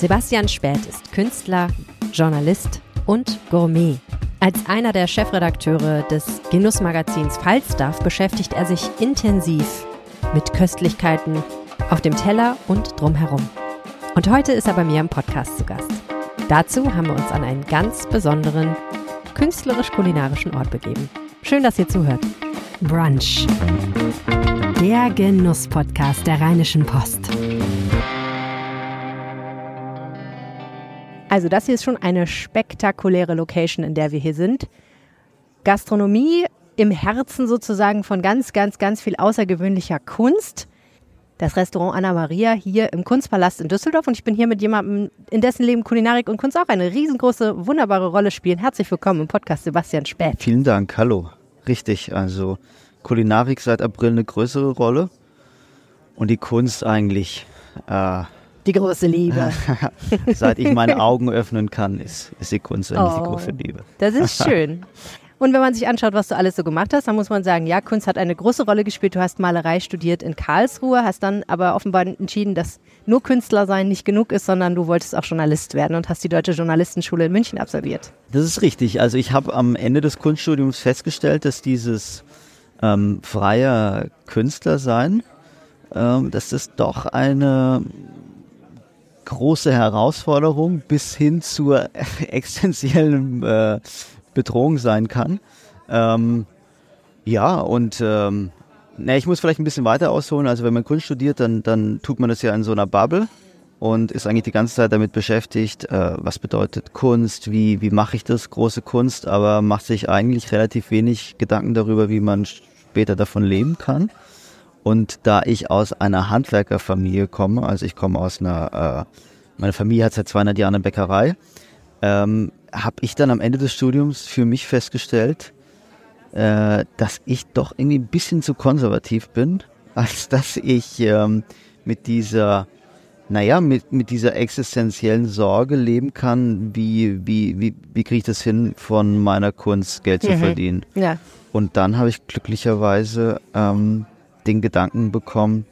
Sebastian Späth ist Künstler, Journalist und Gourmet. Als einer der Chefredakteure des Genussmagazins Falstaff beschäftigt er sich intensiv mit Köstlichkeiten auf dem Teller und drumherum. Und heute ist er bei mir im Podcast zu Gast. Dazu haben wir uns an einen ganz besonderen künstlerisch-kulinarischen Ort begeben. Schön, dass ihr zuhört. Brunch. Der Genuss-Podcast der Rheinischen Post. Also das hier ist schon eine spektakuläre Location, in der wir hier sind. Gastronomie im Herzen sozusagen von ganz, ganz, ganz viel außergewöhnlicher Kunst. Das Restaurant Anna Maria hier im Kunstpalast in Düsseldorf und ich bin hier mit jemandem, in dessen Leben Kulinarik und Kunst auch eine riesengroße, wunderbare Rolle spielen. Herzlich willkommen im Podcast Sebastian Späth. Vielen Dank, hallo. Richtig, also Kulinarik seit April eine größere Rolle und die Kunst eigentlich äh, die große Liebe. Seit ich meine Augen öffnen kann, ist, ist die Kunst eigentlich oh, die große Liebe. Das ist schön. Und wenn man sich anschaut, was du alles so gemacht hast, dann muss man sagen, ja, Kunst hat eine große Rolle gespielt. Du hast Malerei studiert in Karlsruhe, hast dann aber offenbar entschieden, dass nur Künstler sein nicht genug ist, sondern du wolltest auch Journalist werden und hast die Deutsche Journalistenschule in München absolviert. Das ist richtig. Also ich habe am Ende des Kunststudiums festgestellt, dass dieses ähm, freier Künstler sein, ähm, dass das doch eine große Herausforderung bis hin zur existenziellen äh, Bedrohung sein kann. Ähm, ja, und ähm, na, ich muss vielleicht ein bisschen weiter ausholen. Also wenn man Kunst studiert, dann, dann tut man das ja in so einer Bubble und ist eigentlich die ganze Zeit damit beschäftigt, äh, was bedeutet Kunst, wie, wie mache ich das, große Kunst, aber macht sich eigentlich relativ wenig Gedanken darüber, wie man später davon leben kann. Und da ich aus einer Handwerkerfamilie komme, also ich komme aus einer, äh, meine Familie hat seit 200 Jahren eine Bäckerei, ähm, habe ich dann am Ende des Studiums für mich festgestellt, äh, dass ich doch irgendwie ein bisschen zu konservativ bin, als dass ich ähm, mit dieser, naja, mit, mit dieser existenziellen Sorge leben kann, wie, wie, wie, wie kriege ich das hin, von meiner Kunst Geld zu mhm. verdienen. Ja. Und dann habe ich glücklicherweise ähm, den Gedanken bekommen,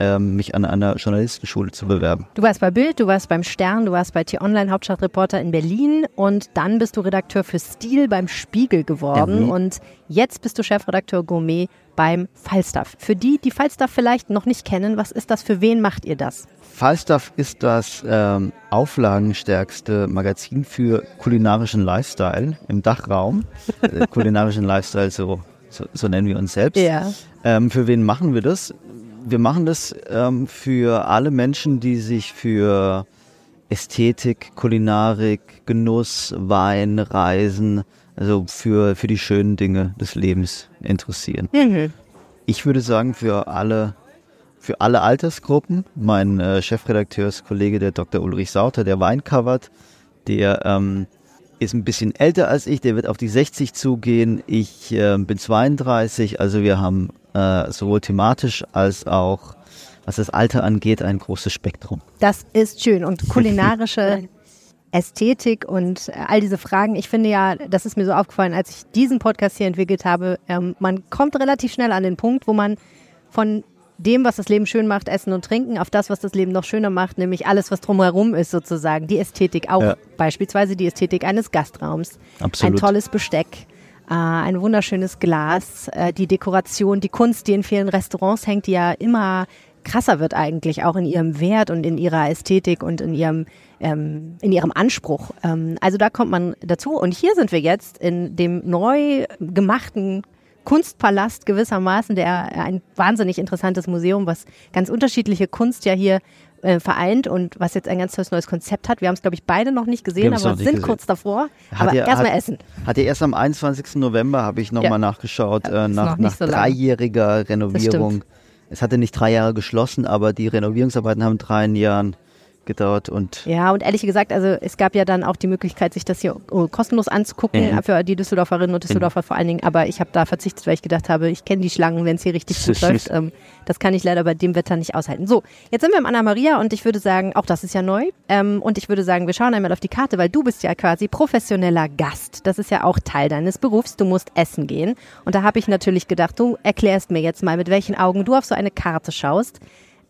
ähm, mich an einer Journalistenschule zu bewerben. Du warst bei Bild, du warst beim Stern, du warst bei T-Online Hauptstadtreporter in Berlin und dann bist du Redakteur für Stil beim Spiegel geworden mhm. und jetzt bist du Chefredakteur Gourmet beim Falstaff. Für die, die Falstaff vielleicht noch nicht kennen, was ist das? Für wen macht ihr das? Falstaff ist das ähm, auflagenstärkste Magazin für kulinarischen Lifestyle im Dachraum. äh, kulinarischen Lifestyle, so, so, so, nennen wir uns selbst. Ja. Ähm, für wen machen wir das? Wir machen das ähm, für alle Menschen, die sich für Ästhetik, Kulinarik, Genuss, Wein, Reisen, also für, für die schönen Dinge des Lebens interessieren. Mhm. Ich würde sagen, für alle, für alle Altersgruppen. Mein äh, Chefredakteurskollege, der Dr. Ulrich Sauter, der Wein covert, der ähm, ist ein bisschen älter als ich, der wird auf die 60 zugehen. Ich äh, bin 32, also wir haben äh, sowohl thematisch als auch was das Alter angeht, ein großes Spektrum. Das ist schön und kulinarische Ästhetik und äh, all diese Fragen. Ich finde ja, das ist mir so aufgefallen, als ich diesen Podcast hier entwickelt habe, ähm, man kommt relativ schnell an den Punkt, wo man von dem, was das Leben schön macht, Essen und Trinken, auf das, was das Leben noch schöner macht, nämlich alles, was drumherum ist sozusagen. Die Ästhetik auch, ja. beispielsweise die Ästhetik eines Gastraums. Absolut. Ein tolles Besteck, äh, ein wunderschönes Glas, äh, die Dekoration, die Kunst, die in vielen Restaurants hängt, die ja immer krasser wird eigentlich, auch in ihrem Wert und in ihrer Ästhetik und in ihrem ähm, in ihrem Anspruch. Ähm, also da kommt man dazu. Und hier sind wir jetzt in dem neu gemachten Kunstpalast gewissermaßen, der ein wahnsinnig interessantes Museum, was ganz unterschiedliche Kunst ja hier äh, vereint und was jetzt ein ganz tolles neues Konzept hat. Wir haben es, glaube ich, beide noch nicht gesehen, aber sind gesehen. kurz davor. Hat aber erstmal essen. Hat er erst am 21. November, habe ich nochmal ja. nachgeschaut, äh, nach, nach so dreijähriger Renovierung. Es hatte nicht drei Jahre geschlossen, aber die Renovierungsarbeiten haben drei Jahren gedauert und ja und ehrlich gesagt also es gab ja dann auch die Möglichkeit sich das hier oh, kostenlos anzugucken mhm. für die Düsseldorferinnen und Düsseldorfer mhm. vor allen Dingen. Aber ich habe da verzichtet weil ich gedacht habe ich kenne die Schlangen wenn es hier richtig gut läuft ähm, das kann ich leider bei dem Wetter nicht aushalten. So jetzt sind wir im Anna Maria und ich würde sagen auch das ist ja neu ähm, und ich würde sagen wir schauen einmal auf die Karte weil du bist ja quasi professioneller Gast. Das ist ja auch Teil deines Berufs. Du musst essen gehen. Und da habe ich natürlich gedacht du erklärst mir jetzt mal mit welchen Augen du auf so eine Karte schaust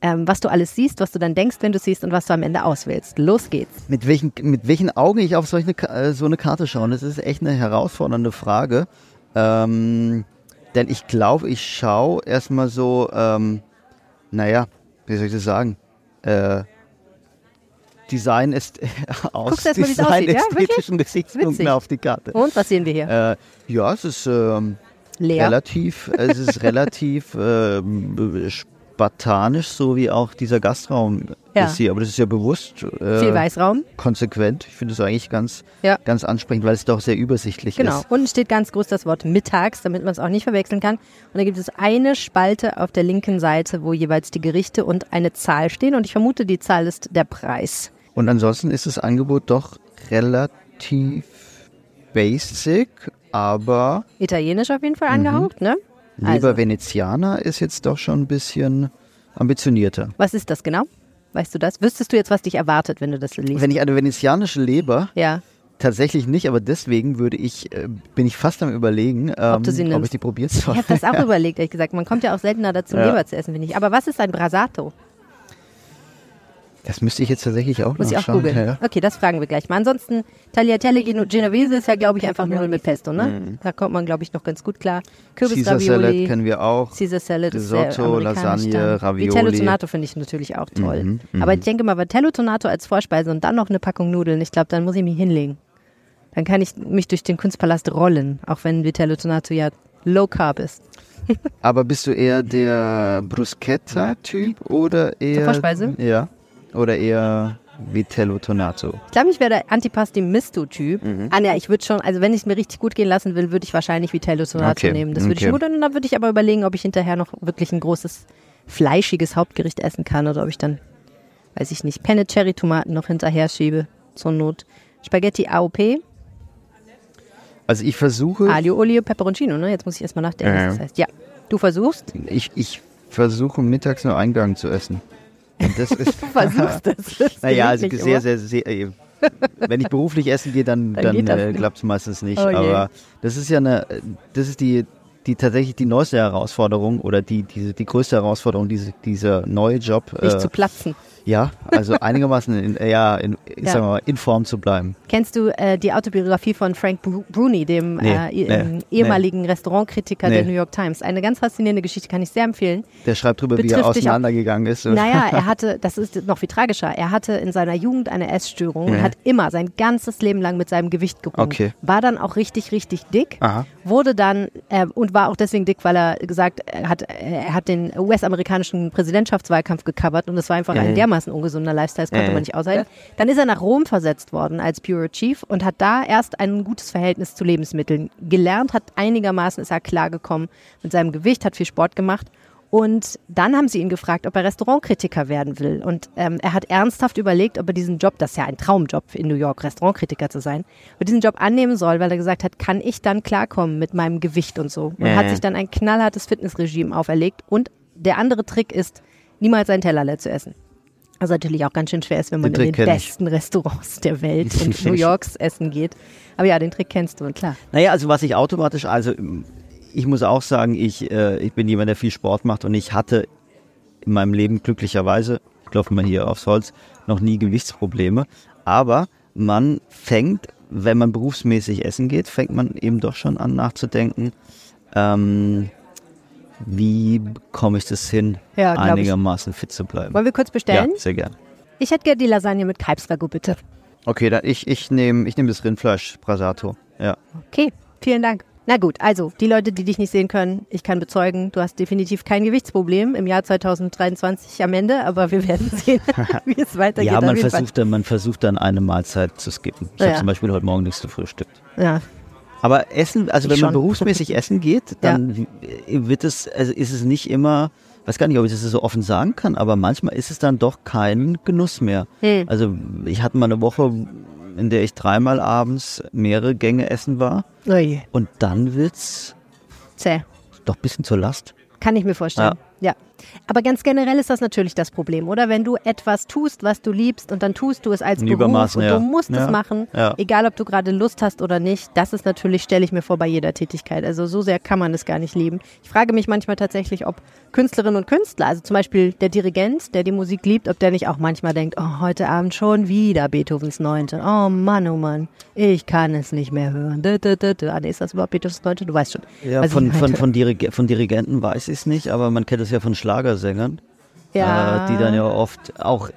ähm, was du alles siehst, was du dann denkst, wenn du siehst und was du am Ende auswählst. Los geht's. Mit welchen, mit welchen Augen ich auf solche, äh, so eine Karte schaue, das ist echt eine herausfordernde Frage. Ähm, denn ich glaube, ich schaue erstmal so, ähm, naja, wie soll ich das sagen? Äh, Design ist aus Guckst aussieht, ja? Gesichtspunkten auf die Karte. Und was sehen wir hier? Äh, ja, es ist ähm, Leer. relativ, es ist relativ ähm, spartanisch, so wie auch dieser Gastraum Ja. ist hier. Aber das ist ja bewusst äh, Viel Weißraum. konsequent. Ich finde es eigentlich ganz, Ja. ganz ansprechend, weil es doch sehr übersichtlich Genau. ist. Unten steht ganz groß das Wort mittags, damit man es auch nicht verwechseln kann. Und da gibt es eine Spalte auf der linken Seite, wo jeweils die Gerichte und eine Zahl stehen. Und ich vermute, die Zahl ist der Preis. Und ansonsten ist das Angebot doch relativ basic, aber Italienisch auf jeden Fall Mhm. angehaucht, ne? Lieber Also, Venezianer ist jetzt doch schon ein bisschen ambitionierter. was ist das genau? Weißt du das? Wüsstest du jetzt, was dich erwartet, wenn du das liest? Wenn ich eine venezianische Leber ja. Tatsächlich nicht, aber deswegen würde ich, äh, bin ich fast am überlegen, ähm, du sie ob ich die probieren Ich soll. habe das auch überlegt, ehrlich gesagt. Man kommt ja auch seltener dazu, Ja. Leber zu essen, finde ich. Aber was ist ein Brasato? Das müsste ich jetzt tatsächlich auch Muss ich auch nachschauen. googeln. Ja. Okay, das fragen wir gleich mal. Ansonsten, Tagliatelle Geno- Genovese ist ja, glaube ich, einfach Nudeln mit Pesto, ne? Da kommt man, glaube ich, noch ganz gut klar. Mhm. Caesar Salad Kürbisravioli, kennen wir auch. Caesar Salad Risotto, Lasagne, dann. Ravioli. Vitello Tonato finde ich natürlich auch toll. Mhm, Aber ich denke mal, Vitello Tonato als Vorspeise und dann noch eine Packung Nudeln, ich glaube, dann muss ich mich hinlegen. Dann kann ich mich durch den Kunstpalast rollen, auch wenn Vitello Tonato ja Low Carb ist. Aber bist du eher der Bruschetta-Typ oder eher... Vorspeise? Ja. Oder eher Vitello Tonato? Ich glaube, ich wäre der Antipasti-Misto-Typ. Mhm. Ah, ja, ich würde schon, also wenn ich es mir richtig gut gehen lassen will, würde ich wahrscheinlich Vitello Tonato Okay, nehmen. Das würde okay. ich gut und dann würde ich aber überlegen, ob ich hinterher noch wirklich ein großes, fleischiges Hauptgericht essen kann oder ob ich dann, weiß ich nicht, Penne Cherry Tomaten noch hinterher schiebe, zur Not. Spaghetti AOP, Also ich versuche... Aglio Olio Peperoncino, ne? Jetzt muss ich erstmal nachdenken, Ja. was das heißt. Ja, du versuchst, Ich, ich versuche mittags nur Eingang zu essen. Und das ist... du versuchst das. das Naja, also sehr, immer. sehr, sehr. äh, Wenn ich beruflich essen gehe, dann, Dann dann, äh, klappt es meistens nicht. Oh. Aber das ist ja eine, das ist die, die tatsächlich die neueste Herausforderung oder die, diese, die größte Herausforderung, diese, dieser neue Job. Nicht äh, zu platzen. Ja, also einigermaßen in, äh, ja, in, Ja. sag mal, in Form zu bleiben. Kennst du äh, die Autobiografie von Frank Bru- Bruni, dem Nee, äh, nee, ähm, nee. ehemaligen Restaurantkritiker der Nee. New York Times? Eine ganz faszinierende Geschichte, kann ich sehr empfehlen. Der schreibt drüber, wie er auseinandergegangen ist. Naja, er hatte, das ist noch viel tragischer, er hatte in seiner Jugend eine Essstörung und Nee. hat immer sein ganzes Leben lang mit seinem Gewicht gerungen. Okay. War dann auch richtig, richtig dick. Aha. Wurde dann äh, und war auch deswegen dick, weil er gesagt er hat, er hat den US-amerikanischen Präsidentschaftswahlkampf gecovert und es war einfach ein Äh. dermaßen ungesunder Lifestyle, das konnte Äh. man nicht aushalten. Dann ist er nach Rom versetzt worden als Bureau Chief und hat da erst ein gutes Verhältnis zu Lebensmitteln gelernt, hat einigermaßen ist er klargekommen mit seinem Gewicht, hat viel Sport gemacht. Und dann haben sie ihn gefragt, ob er Restaurantkritiker werden will. Und ähm, er hat ernsthaft überlegt, ob er diesen Job, das ist ja ein Traumjob in New York, Restaurantkritiker zu sein, ob er diesen Job annehmen soll, weil er gesagt hat, kann ich dann klarkommen mit meinem Gewicht und so. Und Äh. hat sich dann ein knallhartes Fitnessregime auferlegt. Und der andere Trick ist, niemals einen Teller leer zu essen. Was natürlich auch ganz schön schwer ist, wenn man Den in den kenn ich. besten Restaurants der Welt und New Yorks essen geht. Aber ja, den Trick kennst du, klar. Naja, also was ich automatisch, also ich muss auch sagen, ich, äh, ich bin jemand, der viel Sport macht und ich hatte in meinem Leben glücklicherweise, klopfen wir hier aufs Holz, noch nie Gewichtsprobleme. Aber man fängt, wenn man berufsmäßig essen geht, fängt man eben doch schon an nachzudenken, ähm, wie bekomme ich das hin, Ja, einigermaßen fit zu bleiben. Wollen wir kurz bestellen? Ja, sehr gern. Ich hätte gerne die Lasagne mit Kalbsragout, bitte. Okay, dann ich, ich nehme ich nehm das Rindfleisch, Brasato. Ja. Okay, vielen Dank. Na gut, also die Leute, die dich nicht sehen können, ich kann bezeugen, du hast definitiv kein Gewichtsproblem im Jahr 2023 am Ende, aber wir werden sehen, wie es weitergeht. Ja, man versucht, dann, man versucht dann eine Mahlzeit zu skippen. Ich Ja. habe zum Beispiel heute Morgen nichts gefrühstückt. Ja, Aber Essen, also Ich wenn man schon. berufsmäßig essen geht, dann wird es, also ist es nicht immer, weiß gar nicht, ob ich das so offen sagen kann, aber manchmal ist es dann doch kein Genuss mehr. Hm. Also ich hatte mal eine Woche, in der ich dreimal abends mehrere Gänge essen war Ui, und dann wird's zäh. doch ein bisschen zur Last. Kann ich mir vorstellen. Ja. Aber ganz generell ist das natürlich das Problem, oder? Wenn du etwas tust, was du liebst und dann tust du es als Ein Beruf Übermaßen, und ja. du musst Ja. es machen, Ja. egal ob du gerade Lust hast oder nicht. Das ist natürlich, stelle ich mir vor, bei jeder Tätigkeit. Also so sehr kann man es gar nicht lieben. Ich frage mich manchmal tatsächlich, ob Künstlerinnen und Künstler, also zum Beispiel der Dirigent, der die Musik liebt, ob der nicht auch manchmal denkt, oh, heute Abend schon wieder Beethovens Neunte. Oh Mann, oh Mann, ich kann es nicht mehr hören. Dö, dö, dö, dö. Ah, nee, ist das überhaupt Beethovens Neunte? Du weißt schon. Ja, ich von, von, von, Dirige von Dirigenten weiß ich es nicht, aber man kennt es ja von Schlagersängern, ja. äh, die dann ja oft auch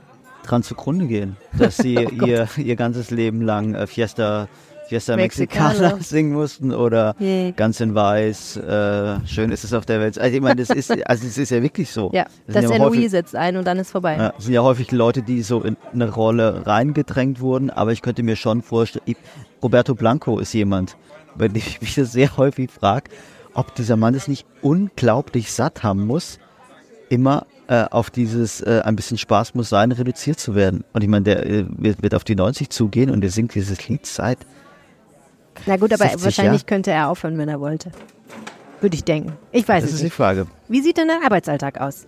dran zugrunde gehen, dass sie Oh ihr, ihr ganzes Leben lang äh, Fiesta, Fiesta Mexicana. Mexicana singen mussten oder Yeah. ganz in weiß, äh, schön ist es auf der Welt. Also ich meine, das ist, also es ist ja wirklich so. Ja, Das das ja häufig- setzt ein und dann ist vorbei. Ja, es sind ja häufig Leute, die so in eine Rolle reingedrängt wurden, aber ich könnte mir schon vorstellen, ich, Roberto Blanco ist jemand, bei dem ich mich das sehr häufig frage, ob dieser Mann es nicht unglaublich satt haben muss, immer äh, auf dieses äh, ein bisschen Spaß muss sein, reduziert zu werden. Und ich meine, der äh, wird, wird auf die 90 zugehen und der singt dieses Lied seit Na gut, aber 60 wahrscheinlich Jahre? könnte er aufhören, wenn er wollte. Würde ich denken. Ich weiß Das es ist die nicht. Frage. Wie sieht denn dein Arbeitsalltag aus?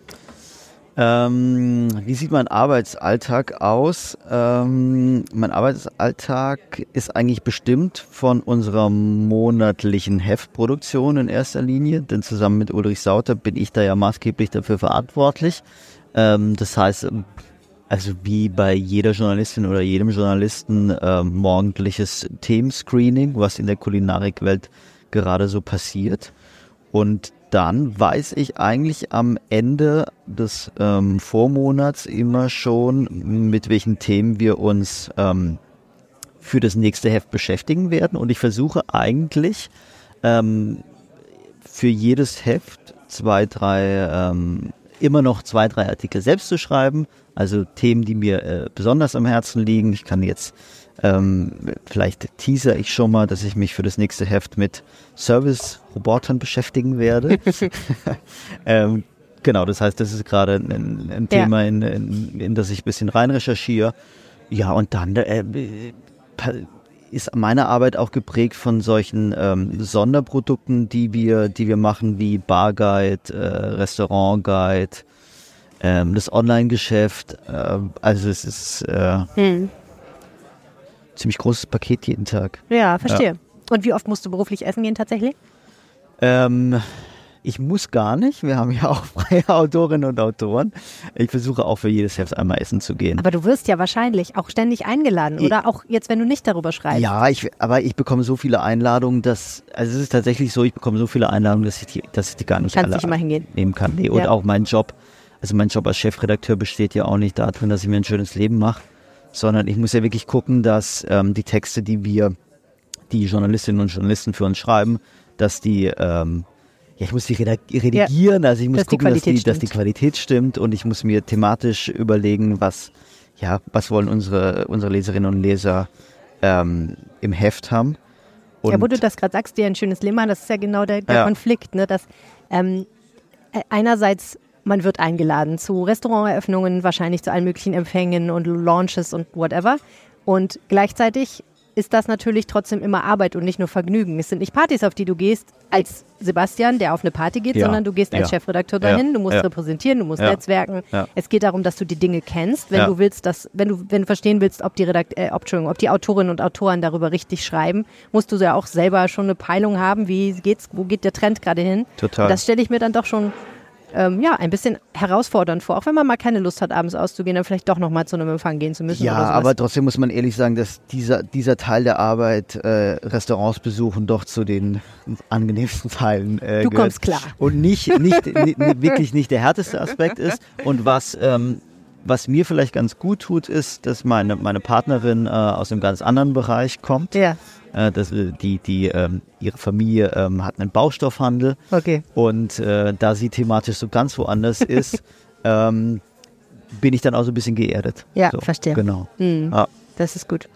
Ähm, wie sieht mein Arbeitsalltag aus? Ähm, mein Arbeitsalltag ist eigentlich bestimmt von unserer monatlichen Heftproduktion in erster Linie, denn zusammen mit Ulrich Sauter bin ich da ja maßgeblich dafür verantwortlich. Ähm, das heißt, also wie bei jeder Journalistin oder jedem Journalisten ähm, morgendliches Themenscreening, was in der Kulinarikwelt gerade so passiert. Und dann weiß ich eigentlich am Ende des ähm, Vormonats immer schon, mit welchen Themen wir uns ähm, für das nächste Heft beschäftigen werden. Und ich versuche eigentlich ähm, für jedes Heft zwei, drei, ähm, immer noch zwei, drei Artikel selbst zu schreiben. Also Themen, die mir äh, besonders am Herzen liegen. Ich kann jetzt, ähm, vielleicht teaser ich schon mal, dass ich mich für das nächste Heft mit Service-Robotern beschäftigen werde. ähm, genau, das heißt, das ist gerade ein, ein Ja. Thema, in, in, in das ich ein bisschen rein recherchiere. Ja, und dann äh, pa- ist meine Arbeit auch geprägt von solchen ähm, Sonderprodukten, die wir, die wir machen, wie Barguide, äh, Restaurantguide, ähm, das Online-Geschäft. Äh, also es ist äh, Hm. ziemlich großes Paket jeden Tag. Ja, verstehe. Und wie oft musst du beruflich essen gehen tatsächlich? Ähm, ich muss gar nicht. Wir haben ja auch freie Autorinnen und Autoren. Ich versuche auch für jedes Heft einmal essen zu gehen. Aber du wirst ja wahrscheinlich auch ständig eingeladen, Ich- oder? Auch jetzt, wenn du nicht darüber schreibst. Ja, ich, aber ich bekomme so viele Einladungen, dass, also es ist tatsächlich so, ich bekomme so viele Einladungen, dass ich die, dass ich die gar nicht Kannst alle nicht immer hingehen. nehmen kann. Nee, und Ja. auch mein Job, also mein Job als Chefredakteur besteht ja auch nicht darin, dass ich mir ein schönes Leben mache, sondern ich muss ja wirklich gucken, dass ähm, die Texte, die wir, die Journalistinnen und Journalisten für uns schreiben, dass die, ähm, ja, ich muss die redigieren, also ich muss Dass die gucken, dass die, Qualität dass die stimmt. Qualität stimmt und ich muss mir thematisch überlegen, was, ja, was wollen unsere, unsere Leserinnen und Leser ähm, im Heft haben. Und ja, wo du das gerade sagst, dir ein schönes machen, das ist ja genau der, der Ja. Konflikt, ne? dass ähm, äh, einerseits man wird eingeladen zu Restauranteröffnungen, wahrscheinlich zu allen möglichen Empfängen und Launches und whatever. Und gleichzeitig ist das natürlich trotzdem immer Arbeit und nicht nur Vergnügen. Es sind nicht Partys, auf die du gehst als Sebastian, der auf eine Party geht, Ja. sondern du gehst als Ja. Chefredakteur dahin, du musst repräsentieren, du musst netzwerken. Es geht darum, dass du die Dinge kennst, wenn du willst, dass, wenn du, wenn du verstehen willst, ob die Redakt äh, ob, ob die Autorinnen und Autoren darüber richtig schreiben, musst du ja auch selber schon eine Peilung haben, wie geht's, wo geht der Trend gerade hin. Total. Und das stelle ich mir dann doch schon ähm, ja, ein bisschen herausfordernd vor, auch wenn man mal keine Lust hat, abends auszugehen, dann vielleicht doch nochmal zu einem Empfang gehen zu müssen. Ja, aber trotzdem muss man ehrlich sagen, dass dieser, dieser Teil der Arbeit, äh, Restaurants besuchen, doch zu den angenehmsten Teilen äh, Du gehört. kommst klar. Und nicht, nicht wirklich nicht der härteste Aspekt ist. Und was, ähm, was mir vielleicht ganz gut tut, ist, dass meine, meine Partnerin äh, aus einem ganz anderen Bereich kommt. Ja, Äh, dass, äh, die, die, ähm, ihre Familie ähm, hat einen Baustoffhandel. okay. Und äh, da sie thematisch so ganz woanders ist, ähm, bin ich dann auch so ein bisschen geerdet. Ja, so, verstehe. Genau. Mhm. Ja. Das ist gut.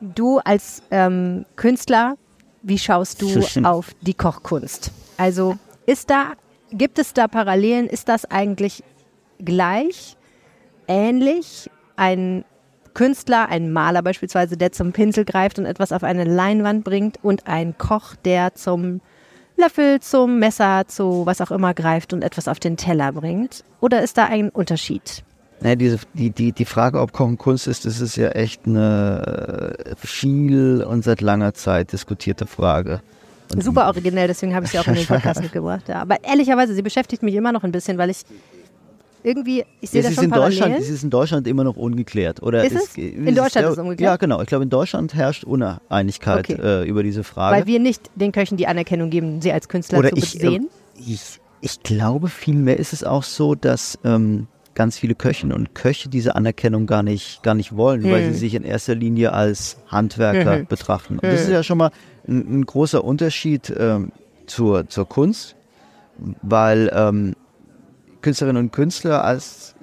Du als ähm, Künstler, wie schaust du auf die Kochkunst? Also ist da, gibt es da Parallelen? Ist das eigentlich gleich, ähnlich? Ein Künstler, ein Maler beispielsweise, der zum Pinsel greift und etwas auf eine Leinwand bringt und ein Koch, der zum Löffel zum Messer, zu was auch immer greift und etwas auf den Teller bringt? Oder ist da ein Unterschied? Naja, diese, die, die, die Frage, ob Kochen Kunst ist, das ist ja echt eine äh, viel und seit langer Zeit diskutierte Frage. Und Super originell, deswegen habe ich sie auch in den Podcast mitgebracht. Ja. Aber ehrlicherweise, sie beschäftigt mich immer noch ein bisschen, weil ich irgendwie, ich sehe es da ist schon in Deutschland, Parallelen. es ist in Deutschland immer noch ungeklärt. Oder Ist es? In Deutschland ist es ungeklärt? Ja, genau. Ich glaube, in Deutschland herrscht Uneinigkeit Okay. äh, über diese Frage. Weil wir nicht den Köchen die Anerkennung geben, sie als Künstler Oder zu ich, sehen. äh, ich, ich glaube, vielmehr ist es auch so, dass ähm, ganz viele Köchinnen und Köche diese Anerkennung gar nicht, gar nicht wollen, weil Hm. sie sich in erster Linie als Handwerker Mhm. betrachten. Und das ist ja schon mal ein, ein großer Unterschied ähm, zur, zur Kunst, weil ähm, Künstlerinnen und Künstler als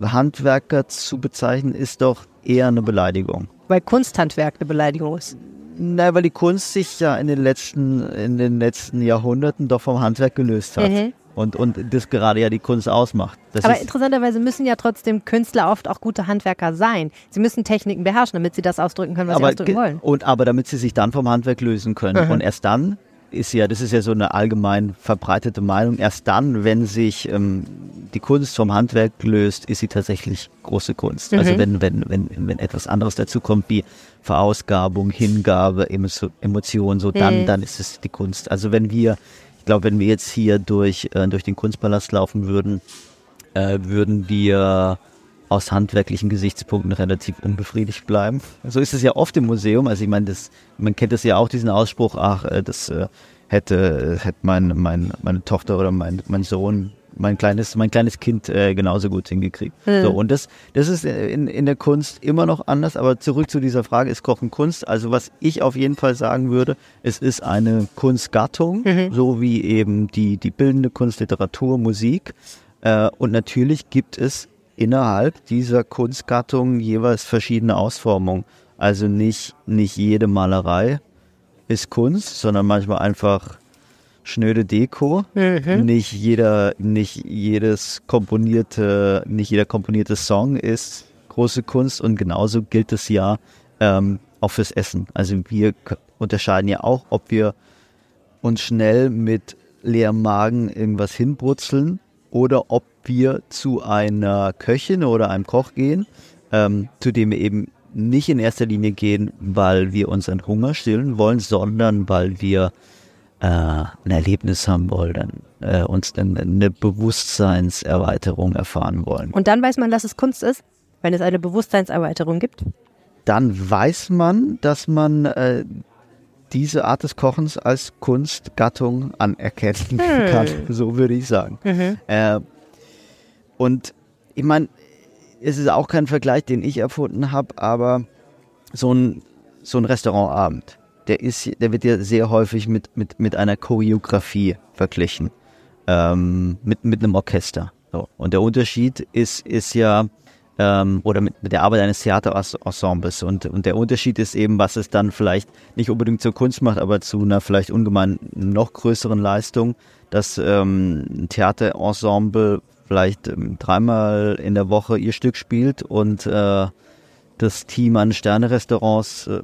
Handwerker zu bezeichnen, ist doch eher eine Beleidigung. Weil Kunsthandwerk eine Beleidigung ist. Nein, weil die Kunst sich ja in den letzten, in den letzten Jahrhunderten doch vom Handwerk gelöst hat. Mhm. Und, und das gerade ja die Kunst ausmacht. Das Aber interessanterweise müssen ja trotzdem Künstler oft auch gute Handwerker sein. Sie müssen Techniken beherrschen, damit sie das ausdrücken können, was aber, sie ausdrücken wollen. Und aber damit sie sich dann vom Handwerk lösen können. Mhm. Und erst dann ist ja, das ist ja so eine allgemein verbreitete Meinung, erst dann, wenn sich ähm, die Kunst vom Handwerk löst, ist sie tatsächlich große Kunst. Also Mhm. wenn, wenn, wenn, wenn etwas anderes dazu kommt wie Verausgabung, Hingabe, Emo- Emotion, so dann, Mhm. dann ist es die Kunst. Also wenn wir, ich glaube, wenn wir jetzt hier durch, äh, durch den Kunstpalast laufen würden, äh, würden wir aus handwerklichen Gesichtspunkten relativ unbefriedigt bleiben. So ist es ja oft im Museum. Also ich meine, das, man kennt das ja auch, diesen Ausspruch, ach, äh, das äh, hätte, hätte mein, mein, meine Tochter oder mein, mein Sohn, mein kleines, mein kleines Kind äh, genauso gut hingekriegt. Mhm. So, und das, das ist in, in der Kunst immer noch anders, aber zurück zu dieser Frage, ist Kochen Kunst? Also was ich auf jeden Fall sagen würde, es ist eine Kunstgattung, Mhm. so wie eben die, die bildende Kunst, Literatur, Musik. Äh, und natürlich gibt es innerhalb dieser Kunstgattung jeweils verschiedene Ausformungen. Also nicht, nicht jede Malerei ist Kunst, sondern manchmal einfach schnöde Deko. Mhm. Nicht jeder, nicht jedes komponierte, nicht jeder komponierte Song ist große Kunst und genauso gilt es ja ähm, auch fürs Essen. Also wir unterscheiden ja auch, ob wir uns schnell mit leerem Magen irgendwas hinbrutzeln oder ob wir zu einer Köchin oder einem Koch gehen, ähm, zu dem wir eben nicht in erster Linie gehen, weil wir unseren Hunger stillen wollen, sondern weil wir äh, ein Erlebnis haben wollen, äh, uns dann eine Bewusstseinserweiterung erfahren wollen. Und dann weiß man, dass es Kunst ist, wenn es eine Bewusstseinserweiterung gibt. Dann weiß man, dass man äh, diese Art des Kochens als Kunstgattung anerkennen kann, so würde ich sagen. Äh, und ich meine, es ist auch kein Vergleich, den ich erfunden habe, aber so ein, so ein Restaurantabend, der, ist, der wird ja sehr häufig mit, mit, mit einer Choreografie verglichen, ähm, mit, mit einem Orchester. So. Und der Unterschied ist, ist ja, ähm, oder mit, mit der Arbeit eines Theaterensembles. Und, und der Unterschied ist eben, was es dann vielleicht nicht unbedingt zur Kunst macht, aber zu einer vielleicht ungemein noch größeren Leistung, dass ähm, ein Theaterensemble vielleicht ähm, dreimal in der Woche ihr Stück spielt und äh, das Team an Sterne-Restaurants äh,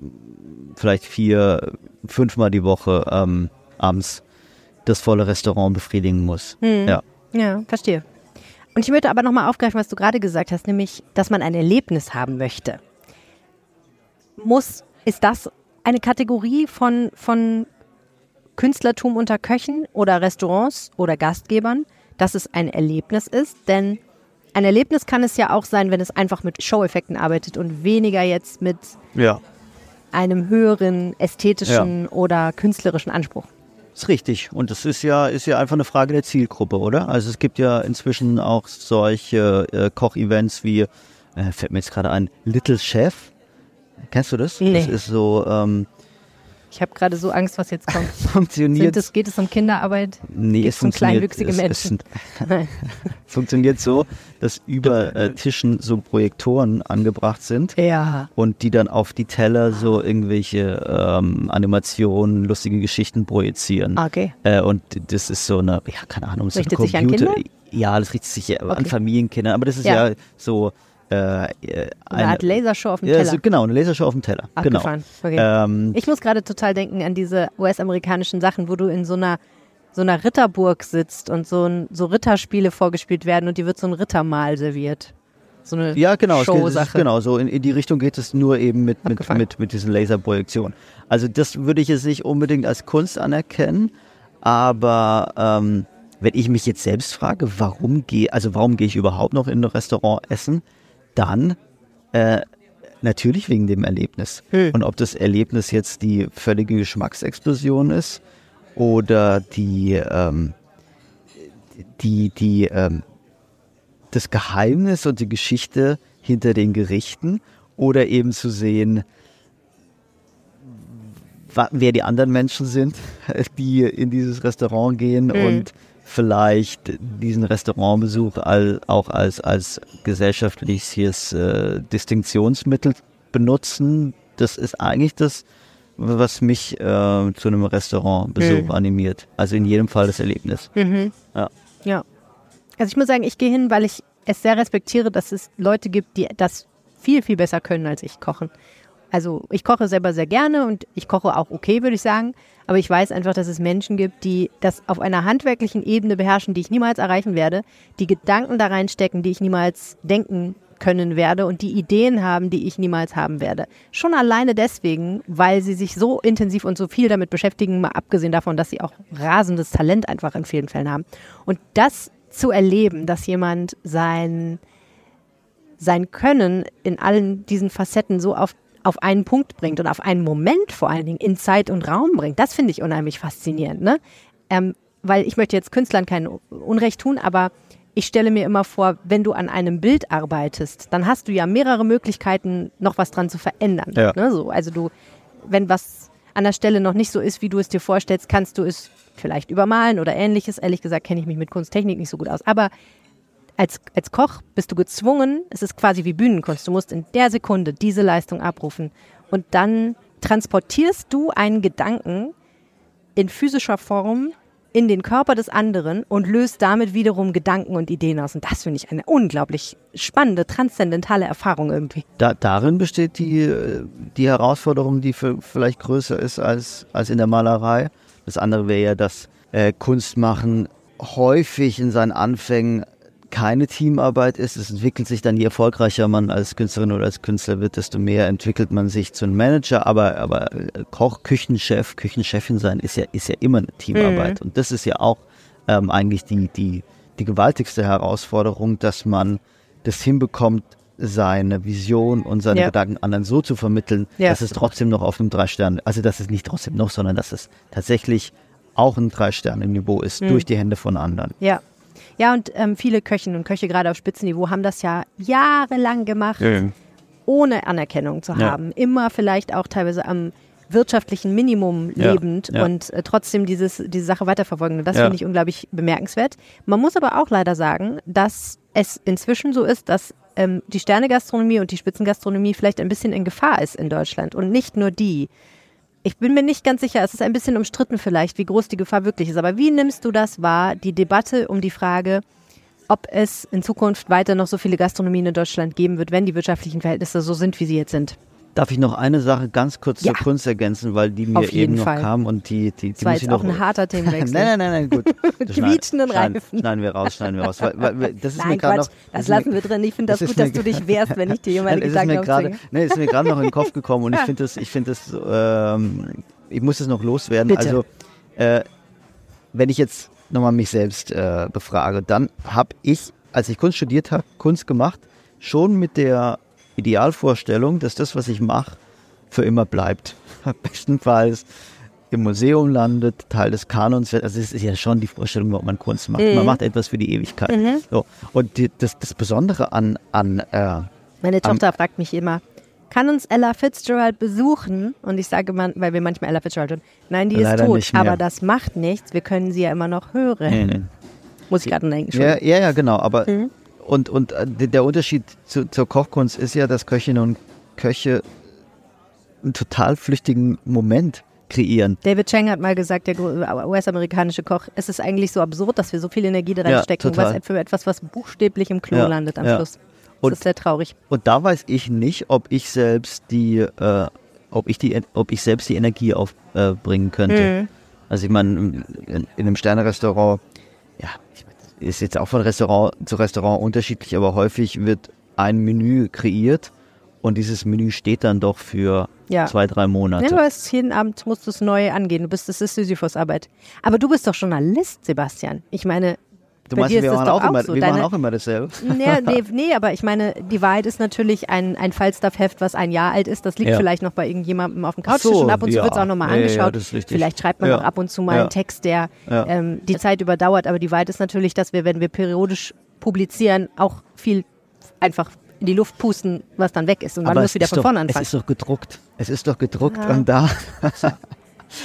vielleicht vier, fünfmal die Woche ähm, abends das volle Restaurant befriedigen muss. Ja. Ja, verstehe. Und ich möchte aber nochmal aufgreifen, was du gerade gesagt hast, nämlich, dass man ein Erlebnis haben möchte. Muss, ist das eine Kategorie von, von Künstlertum unter Köchen oder Restaurants oder Gastgebern, dass es ein Erlebnis ist? Denn ein Erlebnis kann es ja auch sein, wenn es einfach mit Show-Effekten arbeitet und weniger jetzt mit ja. einem höheren ästhetischen oder künstlerischen Anspruch. Ist richtig. Und das ist ja, ist ja einfach eine Frage der Zielgruppe, oder? Also es gibt ja inzwischen auch solche äh, Kochevents wie, äh, fällt mir jetzt gerade ein, Little Chef. Kennst du das? Nee. Das ist so, ähm, Ich habe gerade so Angst, was jetzt kommt. funktioniert. Es, geht es um Kinderarbeit? nee, geht's es um funktioniert, kleinwüchsige es, Menschen? Es, es funktioniert so, dass über äh, Tischen so Projektoren angebracht sind. Ja. und die dann auf die Teller so irgendwelche ähm, Animationen, lustige Geschichten projizieren. Okay. Äh, und das ist so eine, ja, keine Ahnung, so Richtet ein sich an Computer. Kinder? Ja, das richtet sich ja an Okay. Familienkinder, aber das ist Ja. ja, so äh, äh, Eine Art Lasershow auf dem ja, Teller. so, genau, eine Lasershow auf dem Teller. Genau. Abgefahren. Okay. Ähm, Ich muss gerade total denken an diese US-amerikanischen Sachen, wo du in so einer so einer Ritterburg sitzt und so, ein, so Ritterspiele vorgespielt werden und dir wird so ein Rittermahl serviert. So eine Ja, genau, es geht, Showsache. genau, so in, in die Richtung geht es nur eben mit, mit, mit, mit diesen Laserprojektionen. Also das würde ich jetzt nicht unbedingt als Kunst anerkennen, aber ähm, wenn ich mich jetzt selbst frage, warum gehe, also warum gehe ich überhaupt noch in ein Restaurant essen, dann äh, natürlich wegen dem Erlebnis. Hm. Und ob das Erlebnis jetzt die völlige Geschmacksexplosion ist oder die, ähm, die, die, ähm, das Geheimnis und die Geschichte hinter den Gerichten oder eben zu sehen, wer die anderen Menschen sind, die in dieses Restaurant gehen und vielleicht diesen Restaurantbesuch all, auch als, als gesellschaftliches äh, Distinktionsmittel benutzen. Das ist eigentlich das, was mich äh, zu einem Restaurantbesuch Mhm. animiert. Also in jedem Fall das Erlebnis. Mhm. Ja. Ja. Also ich muss sagen, ich gehe hin, weil ich es sehr respektiere, dass es Leute gibt, die das viel, viel besser können als ich kochen. Also ich koche selber sehr gerne und ich koche auch okay, würde ich sagen. Aber ich weiß einfach, dass es Menschen gibt, die das auf einer handwerklichen Ebene beherrschen, die ich niemals erreichen werde, die Gedanken da reinstecken, die ich niemals denken können werde und die Ideen haben, die ich niemals haben werde. Schon alleine deswegen, weil sie sich so intensiv und so viel damit beschäftigen, mal abgesehen davon, dass sie auch rasendes Talent einfach in vielen Fällen haben. Und das zu erleben, dass jemand sein, sein Können in allen diesen Facetten so auf, auf einen Punkt bringt und auf einen Moment vor allen Dingen in Zeit und Raum bringt, das finde ich unheimlich faszinierend. Ne? Ähm, weil ich möchte jetzt Künstlern kein Unrecht tun, aber ich stelle mir immer vor, wenn du an einem Bild arbeitest, dann hast du ja mehrere Möglichkeiten, noch was dran zu verändern. Ja. Ne? So, also du, wenn was an der Stelle noch nicht so ist, wie du es dir vorstellst, kannst du es vielleicht übermalen oder ähnliches. Ehrlich gesagt kenne ich mich mit Kunsttechnik nicht so gut aus. Aber als, als Koch bist du gezwungen, es ist quasi wie Bühnenkunst. Du musst in der Sekunde diese Leistung abrufen. Und dann transportierst du einen Gedanken in physischer Form in den Körper des anderen und löst damit wiederum Gedanken und Ideen aus. Und das finde ich eine unglaublich spannende, transzendentale Erfahrung irgendwie. Da, darin besteht die, die Herausforderung, die für, vielleicht größer ist als, als in der Malerei. Das andere wäre ja, dass äh, Kunstmachen häufig in seinen Anfängen keine Teamarbeit ist. Es entwickelt sich dann, je erfolgreicher man als Künstlerin oder als Künstler wird, desto mehr entwickelt man sich zu einem Manager. Aber, aber äh, Koch, Küchenchef, Küchenchefin sein ist ja, ist ja immer eine Teamarbeit. Und das ist ja auch ähm, eigentlich die, die, die gewaltigste Herausforderung, dass man das hinbekommt, seine Vision und seine Ja. Gedanken anderen so zu vermitteln, Ja. dass es trotzdem noch auf einem drei Sterne, also dass es nicht trotzdem noch, sondern dass es tatsächlich auch ein drei Sterne Niveau ist Mhm. durch die Hände von anderen. Ja. Ja, und ähm, viele Köchinnen und Köche, gerade auf Spitzenniveau, haben das ja jahrelang gemacht, ohne Anerkennung zu Ja. haben. Immer vielleicht auch teilweise am wirtschaftlichen Minimum Ja, lebend ja. und äh, trotzdem dieses, diese Sache weiterverfolgen. Und das Ja. finde ich unglaublich bemerkenswert. Man muss aber auch leider sagen, dass es inzwischen so ist, dass ähm, die Sternegastronomie und die Spitzengastronomie vielleicht ein bisschen in Gefahr ist in Deutschland und nicht nur die. Ich bin mir nicht ganz sicher, es ist ein bisschen umstritten vielleicht, wie groß die Gefahr wirklich ist. Aber wie nimmst du das wahr, die Debatte um die Frage, ob es in Zukunft weiter noch so viele Gastronomien in Deutschland geben wird, wenn die wirtschaftlichen Verhältnisse so sind, wie sie jetzt sind? Darf ich noch eine Sache ganz kurz Ja. zur Kunst ergänzen, weil die mir eben noch Fall. kam und die, die, die Das war muss ich jetzt auch noch ein harter nein, Themenwechsel. nein, nein, nein, gut. Das schneiden- Quietschenden schneiden, Reifen. schneiden wir raus, schneiden wir raus. Weil, weil, das ist mir Nein, gerade Quatsch, noch, das mir- lassen wir drin. Ich finde das, das gut, dass mir- du dich wehrst, wenn ich dir Nein, mir Gedanken gerade, aufzwinge. nee, ist mir gerade noch in den Kopf gekommen und ich finde das, ich finde das, ähm, ich muss es noch loswerden. Bitte. Also, äh, wenn ich jetzt nochmal mich selbst äh, befrage, dann habe ich, als ich Kunst studiert habe, Kunst gemacht, schon mit der Idealvorstellung, dass das, was ich mache, für immer bleibt. Bestenfalls im Museum landet, Teil des Kanons wird. Also es ist ja schon die Vorstellung, warum man Kunst macht. Mhm. Man macht etwas für die Ewigkeit. So. Und die, das, das Besondere an, an äh, Meine Tochter fragt mich immer, kann uns Ella Fitzgerald besuchen? Und ich sage immer, weil wir manchmal Ella Fitzgerald hören, nein, die Leider ist tot, aber das macht nichts, wir können sie ja immer noch hören. nee, nee. Muss ich gerade denken. Ja, ja, ja, genau. Aber Mhm. Und, und äh, der Unterschied zu, zur Kochkunst ist ja, dass Köchinnen und Köche einen total flüchtigen Moment kreieren. David Chang hat mal gesagt, der gro- US-amerikanische Koch, es ist eigentlich so absurd, dass wir so viel Energie da Ja, reinstecken, total. was für etwas, was buchstäblich im Klo Ja, landet am ja. Schluss. Das Und- ist sehr traurig. Und da weiß ich nicht, ob ich selbst die, äh, ob ich die, ob ich selbst die Energie aufbringen äh, könnte. Mhm. Also ich meine, in, in einem Sternerestaurant, ja, ist jetzt auch von Restaurant zu Restaurant unterschiedlich, aber häufig wird ein Menü kreiert und dieses Menü steht dann doch für Ja. zwei, drei Monate. Ja, du weißt, jeden Abend musst du es neu angehen. Du bist, das ist Sisyphus-Arbeit. Aber du bist doch Journalist, Sebastian. Ich meine, du bei meinst, dir wir, waren doch auch, immer, so. wir Deine- waren auch immer dasselbe. Nee, nee, nee, aber ich meine, die Wahrheit ist natürlich ein, ein Falstaff-Heft, was ein Jahr alt ist. Das liegt Ja. vielleicht noch bei irgendjemandem auf dem Couchtisch so, und ab und zu ja. wird es auch nochmal Ja, ja, angeschaut. richtig. vielleicht schreibt man Ja. auch ab und zu mal Ja. einen Text, der Ja. ähm, die Zeit überdauert. Aber die Wahrheit ist natürlich, dass wir, wenn wir periodisch publizieren, auch viel einfach in die Luft pusten, was dann weg ist. Und man muss es wieder von vorne Es anfangen. ist doch gedruckt. Es ist doch gedruckt Ja. und da.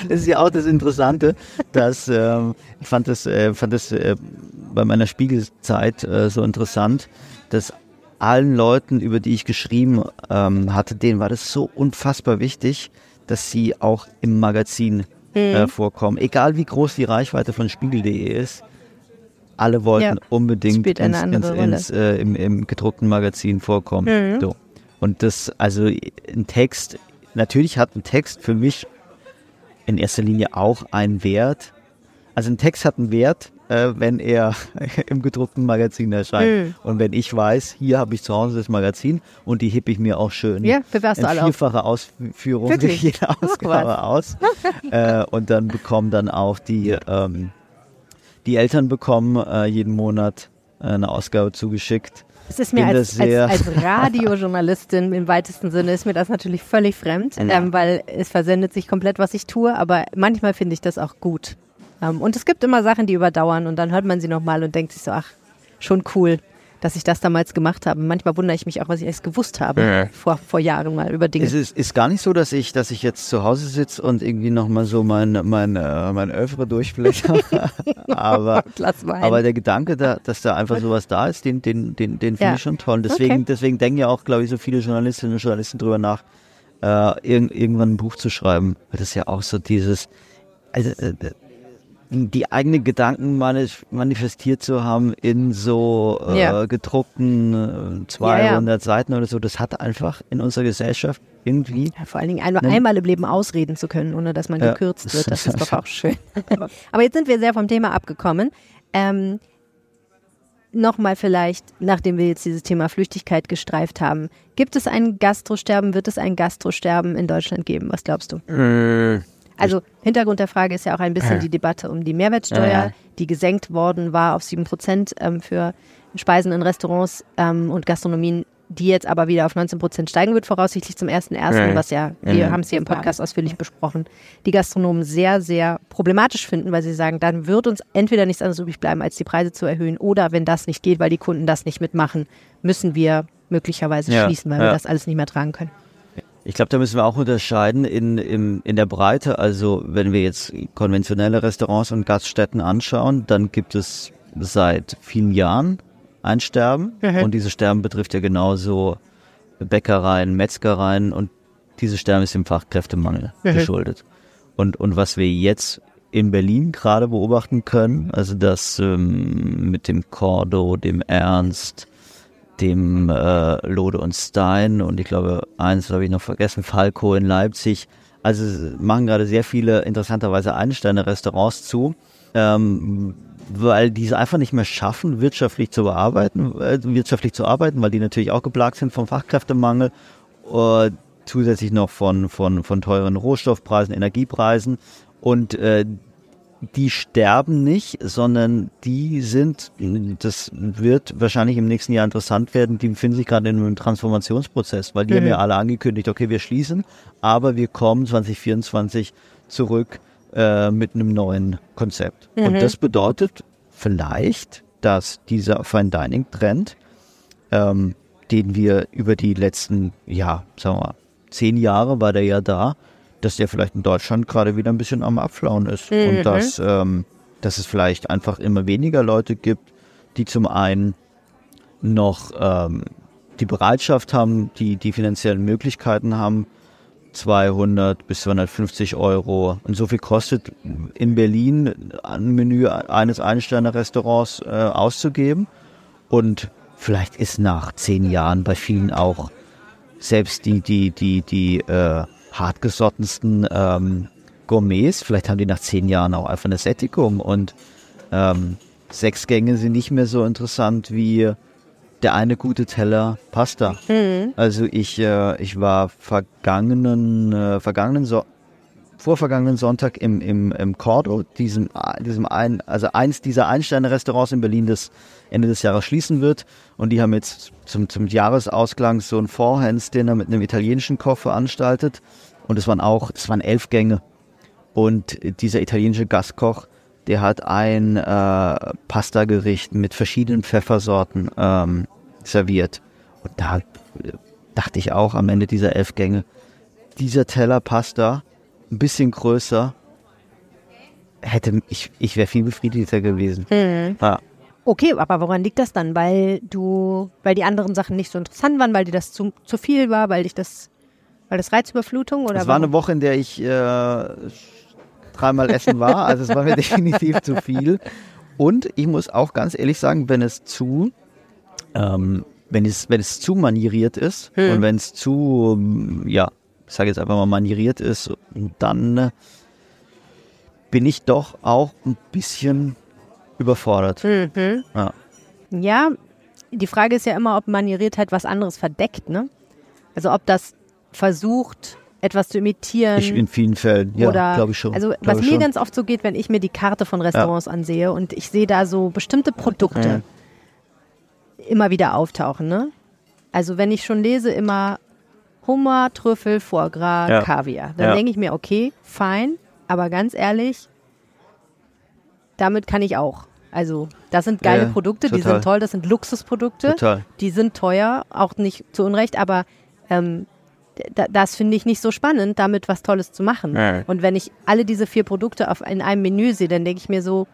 Das ist ja auch das Interessante, dass ähm, ich fand das, äh, fand das äh, bei meiner Spiegelzeit äh, so interessant, dass allen Leuten, über die ich geschrieben ähm, hatte, denen war das so unfassbar wichtig, dass sie auch im Magazin Mhm. äh, vorkommen. Egal wie groß die Reichweite von Spiegel.de ist, alle wollten Ja. unbedingt ins, ins, ins, äh, im, im gedruckten Magazin vorkommen. Mhm. So. Und das, also ein Text, natürlich hat ein Text für mich in erster Linie auch einen Wert. Also ein Text hat einen Wert, äh, wenn er im gedruckten Magazin erscheint. Mhm. Und wenn ich weiß, hier habe ich zu Hause das Magazin und die hippe ich mir auch schön Ja, bewahrst du in auf. vierfache Ausführung Wirklich? jede Ausgabe aus. äh, und dann bekommen dann auch die, ähm, die Eltern bekommen äh, jeden Monat äh, eine Ausgabe zugeschickt. Es ist mir als, als, als Radiojournalistin im weitesten Sinne ist mir das natürlich völlig fremd, Ja. ähm, weil es versendet sich komplett, was ich tue, aber manchmal finde ich das auch gut. Ähm, und es gibt immer Sachen, die überdauern und dann hört man sie nochmal und denkt sich so, ach, schon cool, dass ich das damals gemacht habe. Manchmal wundere ich mich auch, was ich erst gewusst habe Ja. vor, vor Jahren mal über Dinge. Es ist, ist gar nicht so, dass ich, dass ich jetzt zu Hause sitze und irgendwie nochmal so mein, mein, äh, mein Övre durchblätter. aber, aber der Gedanke, da, dass da einfach sowas da ist, den, den, den, den finde Ja. ich schon toll. Deswegen, Okay. deswegen denken ja auch, glaube ich, so viele Journalistinnen und Journalisten drüber nach, äh, irg irgendwann ein Buch zu schreiben. Weil das ja auch so dieses, also, äh, die eigenen Gedanken manif manifestiert zu haben in so äh, Ja. gedruckten äh, 200 Seiten oder so, das hat einfach in unserer Gesellschaft irgendwie Ja, vor allen Dingen einmal, einmal im Leben ausreden zu können, ohne dass man Ja. gekürzt wird. Das ist doch auch schön. Aber jetzt sind wir sehr vom Thema abgekommen. Ähm, Nochmal vielleicht, nachdem wir jetzt dieses Thema Flüchtigkeit gestreift haben. Gibt es ein Gastrosterben? Wird es ein Gastrosterben in Deutschland geben? Was glaubst du? Also Hintergrund der Frage ist ja auch ein bisschen die Debatte um die Mehrwertsteuer, Ja. die gesenkt worden war auf 7 Prozent ähm, für Speisen in Restaurants ähm, und Gastronomien, die jetzt aber wieder auf 19 Prozent steigen wird, voraussichtlich zum 1.1., Ja. was ja, wir haben es hier im Podcast ausführlich besprochen, die Gastronomen sehr, sehr problematisch finden, weil sie sagen, dann wird uns entweder nichts anderes übrig bleiben, als die Preise zu erhöhen oder wenn das nicht geht, weil die Kunden das nicht mitmachen, müssen wir möglicherweise Ja, schließen, weil wir ja. das alles nicht mehr tragen können. Ich glaube, da müssen wir auch unterscheiden in, in, in der Breite. Also wenn wir jetzt konventionelle Restaurants und Gaststätten anschauen, dann gibt es seit vielen Jahren ein Sterben. Mhm. Und dieses Sterben betrifft ja genauso Bäckereien, Metzgereien und dieses Sterben ist dem Fachkräftemangel Mhm. geschuldet. Und, und was wir jetzt in Berlin gerade beobachten können, also das ähm, mit dem Cordo, dem Ernst, dem äh, Lode und Stein und ich glaube, eins habe ich noch vergessen, Falco in Leipzig. Also machen gerade sehr viele interessanterweise Einsterne-Restaurants zu, ähm, weil die es einfach nicht mehr schaffen, wirtschaftlich zu bearbeiten, äh, wirtschaftlich zu arbeiten, weil die natürlich auch geplagt sind vom Fachkräftemangel, äh, zusätzlich noch von, von, von teuren Rohstoffpreisen, Energiepreisen und äh, die sterben nicht, sondern die sind, das wird wahrscheinlich im nächsten Jahr interessant werden, die befinden sich gerade in einem Transformationsprozess, weil die haben ja alle angekündigt, okay, wir schließen, aber wir kommen 2024 zurück äh, mit einem neuen Konzept. Und das bedeutet vielleicht, dass dieser Fine Dining Trend, ähm, den wir über die letzten, ja, sagen wir mal, zehn Jahre war der ja da, dass der vielleicht in Deutschland gerade wieder ein bisschen am Abflauen ist. Und dass, ähm, dass es vielleicht einfach immer weniger Leute gibt, die zum einen noch ähm, die Bereitschaft haben, die die finanziellen Möglichkeiten haben, 200 bis 250 Euro. Und so viel kostet in Berlin ein Menü eines Ein-Sterne-Restaurants äh, auszugeben. Und vielleicht ist nach zehn Jahren bei vielen auch selbst die, die, die, die äh, hartgesottensten ähm, Gourmets, vielleicht haben die nach zehn Jahren auch einfach eine Sättigung und ähm, sechs Gänge sind nicht mehr so interessant wie der eine gute Teller Pasta. Mhm. Also ich, äh, ich war vergangenen, äh, vergangenen so vorvergangenen Sonntag im, im, im Cordo, diesem, diesem ein, also eins dieser Einsterne-Restaurants in Berlin, das Ende des Jahres schließen wird. Und die haben jetzt zum, zum Jahresausklang so ein Four-Hands-Dinner mit einem italienischen Koch veranstaltet. Und es waren auch, es waren elf Gänge. Und dieser italienische Gastkoch, der hat ein äh, Pasta-Gericht mit verschiedenen Pfeffersorten ähm, serviert. Und da äh, dachte ich auch am Ende dieser elf Gänge, dieser Teller Pasta, ein bisschen größer, hätte ich, ich wäre viel befriedigter gewesen. Hm. Ja. Okay, aber woran liegt das dann? Weil du, weil die anderen Sachen nicht so interessant waren, weil dir das zu, zu viel war, weil dich das, weil das Reizüberflutung oder Es war warum? eine Woche, in der ich äh, dreimal essen war, also es war mir definitiv zu viel. Und ich muss auch ganz ehrlich sagen, wenn es zu, ähm, wenn es, wenn es zu manieriert ist Hm. und wenn es zu, ja, ich sage jetzt einfach mal manieriert ist, dann äh, bin ich doch auch ein bisschen überfordert. Mhm. Ja. Ja, die Frage ist ja immer, ob Manieriertheit was anderes verdeckt, ne? Also ob das versucht, etwas zu imitieren. Ich in vielen Fällen, ja, glaube ich schon. Also was mir schon. ganz oft so geht, wenn ich mir die Karte von Restaurants ansehe und ich sehe da so bestimmte Produkte immer wieder auftauchen, ne? Also wenn ich schon lese, immer Hummer, Trüffel, Foie Gras, Ja. Kaviar, dann Ja. denke ich mir, okay, fein, aber ganz ehrlich, damit kann ich auch. Also das sind geile Ja, Produkte, die total. sind toll, das sind Luxusprodukte. Total. Die sind teuer, auch nicht zu Unrecht, aber ähm, das finde ich nicht so spannend, damit was Tolles zu machen. Ja. Und wenn ich alle diese vier Produkte auf, in einem Menü sehe, dann denke ich mir so,